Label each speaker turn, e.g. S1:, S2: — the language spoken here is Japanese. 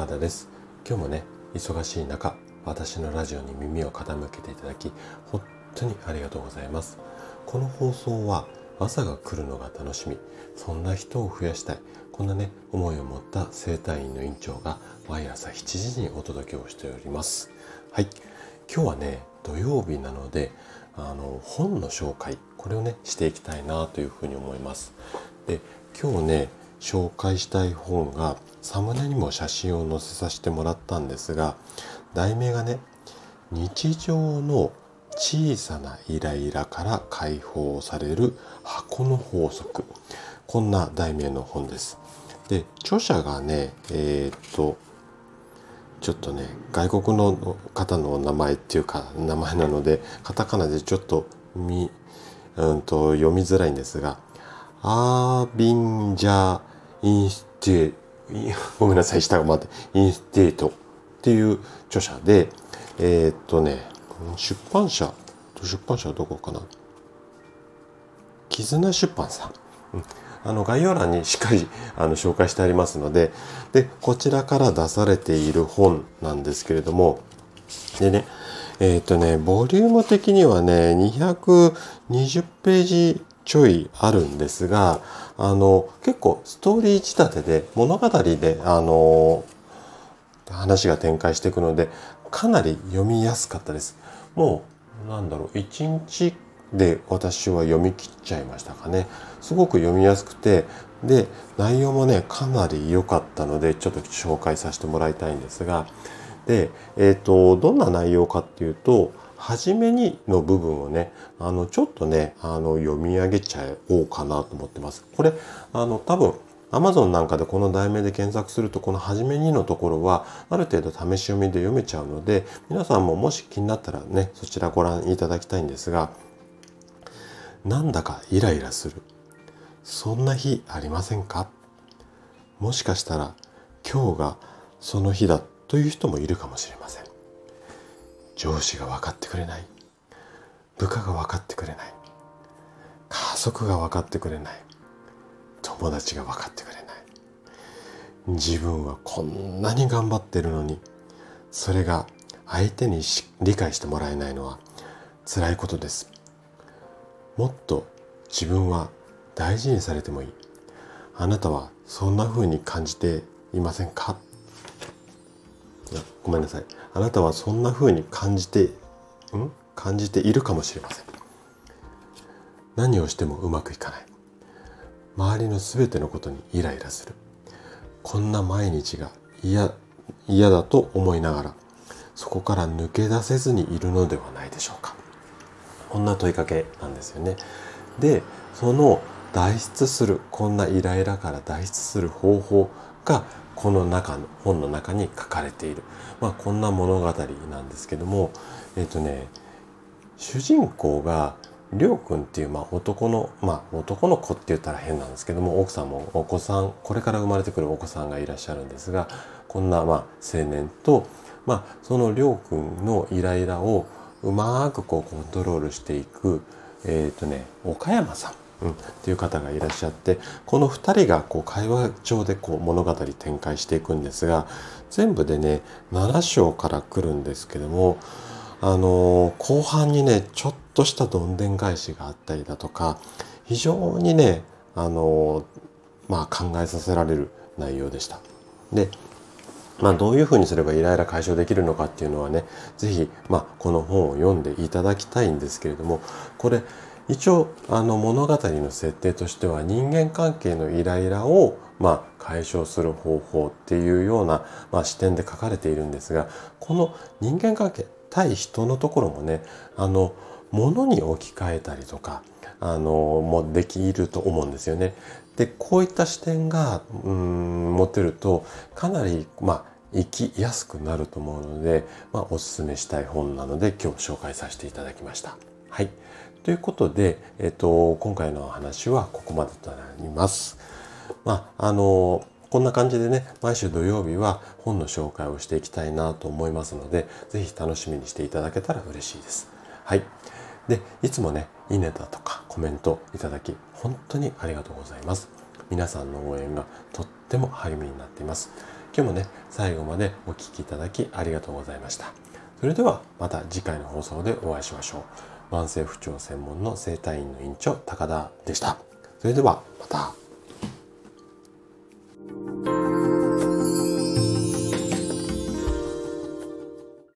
S1: 高田です。今日もね忙しい中私のラジオに耳を傾けていただき本当にありがとうございます。この放送は朝が来るのが楽しみ。そんな人を増やしたい。こんなね思いを持った生体院の院長が毎朝7時にお届けをしております。はい。今日はね土曜日なのであの本の紹介これをねしていきたいなというふうに思います。で今日ね紹介したい本がサムネにも写真を載せさせてもらったんですが題名がね日常の小さなイライラから解放される箱の法則。こんな題名の本です。で著者がねえー、っとちょっとね外国の方の名前っていうか名前なのでカタカナでちょっとみ、うんと、読みづらいんですがアービンジャー・インステごめんなさい下が待ってインステートっていう著者でえー、っとね出版社出版社はどこかな？絆出版さん、あの概要欄にしっかり あの紹介してありますのででこちらから出されている本なんですけれどもでねえっ、とねボリューム的にはね220ページちょいあるんですがあの結構ストーリー仕立てで物語であの話が展開していくのでかなり読みやすかったです。もうなんだろう1日で私は読み切っちゃいましたかね。すごく読みやすくてで内容もねかなり良かったのでちょっと紹介させてもらいたいんですがで、えーと、どんな内容かっていうと初めにの部分をねあのちょっとねあの読み上げちゃおうかなと思ってます。これあの多分 Amazon なんかでこの題名で検索するとこの初めにのところはある程度試し読みで読めちゃうので皆さんももし気になったらねそちらご覧いただきたいんですがなんだかイライラする。そんな日ありませんか？もしかしたら今日がその日だという人もいるかもしれません。上司が分かってくれない。部下が分かってくれない。家族が分かってくれない。友達が分かってくれない。自分はこんなに頑張ってるのにそれが相手に理解してもらえないのは辛いことです。もっと自分は大事にされてもいい。あなたはそんな風に感じていませんか？ごめんなさい。あなたはそんな風に感じてん？感じているかもしれません。何をしてもうまくいかない。周りの全てのことにイライラする。こんな毎日が嫌嫌だと思いながらそこから抜け出せずにいるのではないでしょうか。こんな問いかけなんですよね。でその脱出するこんなイライラから脱出する方法がこの中の本の中に書かれている、まあ、こんな物語なんですけどもえっ、ー、とね主人公がりょうくんっていう、まあ、男の、まあ、男の子って言ったら変なんですけども奥さんもお子さんこれから生まれてくるお子さんがいらっしゃるんですがこんな、まあ、青年と、まあ、そのりょうくんのイライラをうまくこうコントロールしていく、えっ、ー、とね岡山さん。うん、っていう方がいらっしゃってこの2人がこう会話帳でこう物語展開していくんですが全部でね7章から来るんですけどもあのー、後半にねちょっとしたどんでん返しがあったりだとか非常にねあのー、まあ考えさせられる内容でした。でまあ、どういうふうにすればイライラ解消できるのかっていうのはね是非、まあ、この本を読んでいただきたいんですけれどもこれ一応あの物語の設定としては人間関係のイライラをまあ解消する方法っていうような、まあ、視点で書かれているんですがこの人間関係対人のところもねあの物に置き換えたりとかあのもできると思うんですよね。でこういった視点がうん持てるとかなりまあ生きやすくなると思うので、まあ、おすすめしたい本なので今日紹介させていただきました。はい。ということで、えっと、今回の話はここまでとなります。まあ、あの、こんな感じでね、毎週土曜日は本の紹介をしていきたいなと思いますので、ぜひ楽しみにしていただけたら嬉しいです。はい。で、いつもね、いいねだとかコメントいただき、本当にありがとうございます。皆さんの応援がとっても励みになっています。今日もね最後までお聴きいただきありがとうございましたそれではまた次回の放送でお会いしましょう慢性不調専門の整体院の院長高田でした。それではまた。